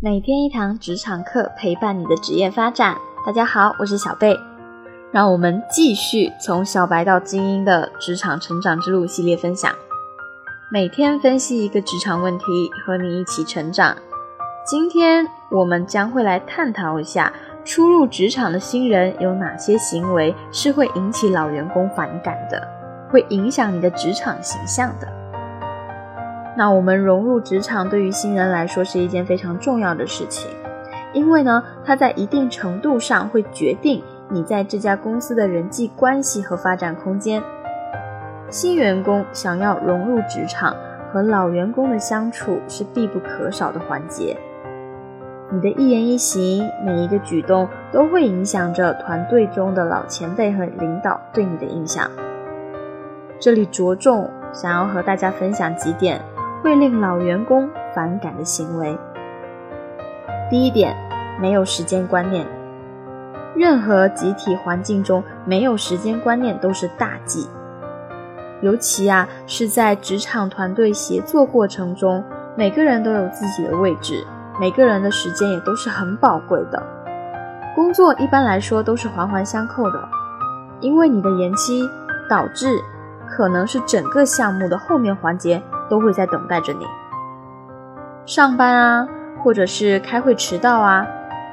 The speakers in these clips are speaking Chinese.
每天一堂职场课，陪伴你的职业发展。大家好，我是小贝，让我们继续从小白到精英的职场成长之路系列分享。每天分析一个职场问题，和你一起成长。今天我们将会来探讨一下，初入职场的新人有哪些行为是会引起老员工反感的，会影响你的职场形象的。那我们融入职场，对于新人来说是一件非常重要的事情，因为呢，它在一定程度上会决定你在这家公司的人际关系和发展空间。新员工想要融入职场，和老员工的相处是必不可少的环节。你的一言一行，每一个举动，都会影响着团队中的老前辈和领导对你的印象。这里着重想要和大家分享几点。会令老员工反感的行为。第一点，没有时间观念。任何集体环境中没有时间观念都是大忌，尤其啊是在职场团队协作过程中，每个人都有自己的位置，每个人的时间也都是很宝贵的。工作一般来说都是环环相扣的，因为你的延期导致可能是整个项目的后面环节。都会在等待着你。上班啊，或者是开会迟到啊，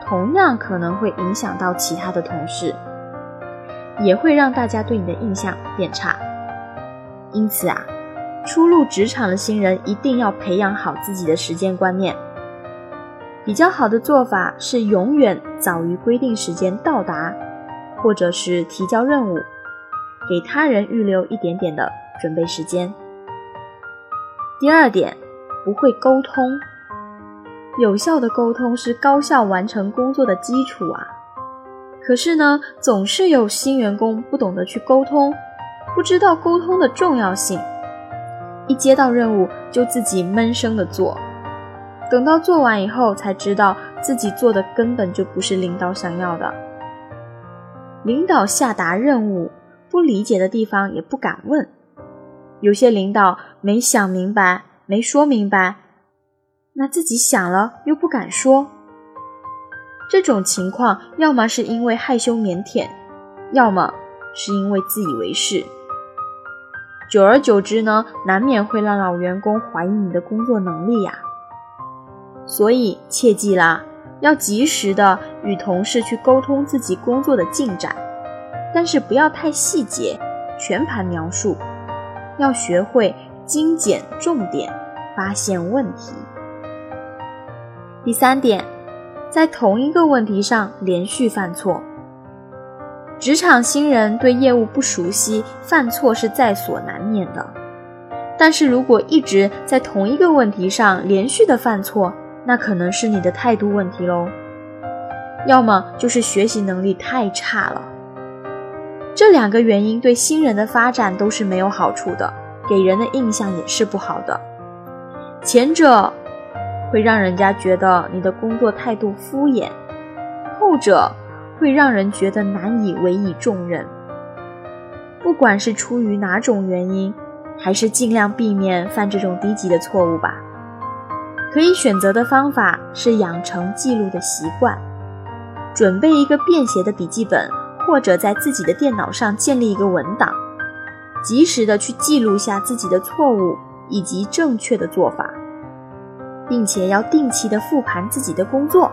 同样可能会影响到其他的同事，也会让大家对你的印象变差。因此啊，初入职场的新人一定要培养好自己的时间观念。比较好的做法是永远早于规定时间到达，或者是提交任务，给他人预留一点点的准备时间。第二点，不会沟通。有效的沟通是高效完成工作的基础啊。可是呢，总是有新员工不懂得去沟通，不知道沟通的重要性，一接到任务就自己闷声的做，等到做完以后才知道自己做的根本就不是领导想要的。领导下达任务，不理解的地方也不敢问。有些领导没想明白，没说明白，那自己想了又不敢说。这种情况，要么是因为害羞腼腆，要么是因为自以为是。久而久之呢，难免会让老员工怀疑你的工作能力呀。所以切记啦，要及时的与同事去沟通自己工作的进展，但是不要太细节，全盘描述。要学会精简重点，发现问题。第三点，在同一个问题上连续犯错。职场新人对业务不熟悉，犯错是在所难免的。但是如果一直在同一个问题上连续的犯错，那可能是你的态度问题喽，要么就是学习能力太差了。这两个原因对新人的发展都是没有好处的，给人的印象也是不好的。前者会让人家觉得你的工作态度敷衍，后者会让人觉得难以委以重任。不管是出于哪种原因，还是尽量避免犯这种低级的错误吧。可以选择的方法是养成记录的习惯，准备一个便携的笔记本。或者在自己的电脑上建立一个文档，及时的去记录下自己的错误以及正确的做法，并且要定期的复盘自己的工作。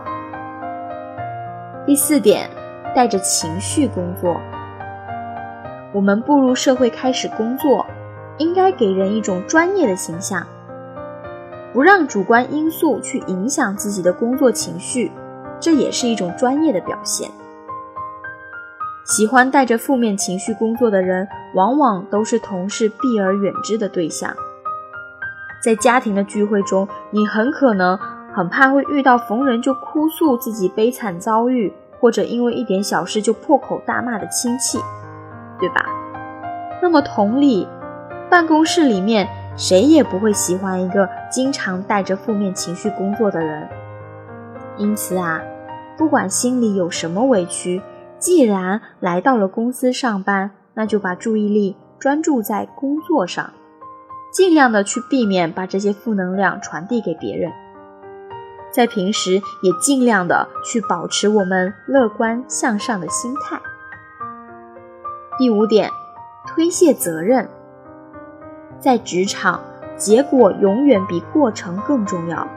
第四点，带着情绪工作。我们步入社会开始工作，应该给人一种专业的形象，不让主观因素去影响自己的工作情绪，这也是一种专业的表现。喜欢带着负面情绪工作的人，往往都是同事避而远之的对象。在家庭的聚会中，你很可能很怕会遇到逢人就哭诉自己悲惨遭遇，或者因为一点小事就破口大骂的亲戚，对吧？那么同理，办公室里面谁也不会喜欢一个经常带着负面情绪工作的人。因此啊，不管心里有什么委屈。既然来到了公司上班，那就把注意力专注在工作上，尽量的去避免把这些负能量传递给别人。在平时也尽量的去保持我们乐观向上的心态。第五点，推卸责任。在职场，结果永远比过程更重要。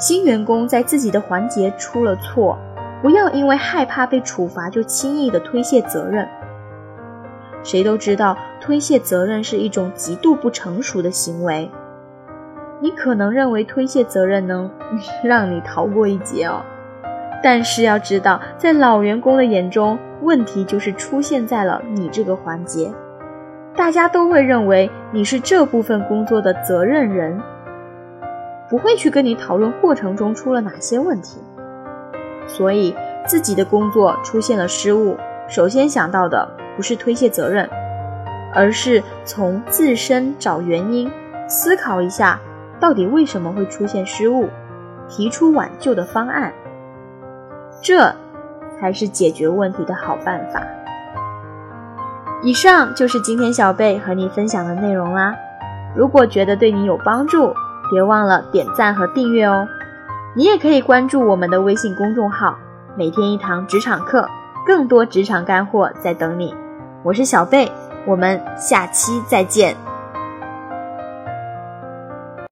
新员工在自己的环节出了错，不要因为害怕被处罚就轻易的推卸责任。谁都知道，推卸责任是一种极度不成熟的行为。你可能认为推卸责任能 让你逃过一劫哦，但是要知道，在老员工的眼中，问题就是出现在了你这个环节。大家都会认为你是这部分工作的责任人，不会去跟你讨论过程中出了哪些问题。所以，自己的工作出现了失误，首先想到的不是推卸责任，而是从自身找原因，思考一下到底为什么会出现失误，提出挽救的方案。这才是解决问题的好办法。以上就是今天小贝和你分享的内容啦。如果觉得对你有帮助，别忘了点赞和订阅哦。你也可以关注我们的微信公众号“每天一堂职场课”，更多职场干货在等你。我是小贝，我们下期再见。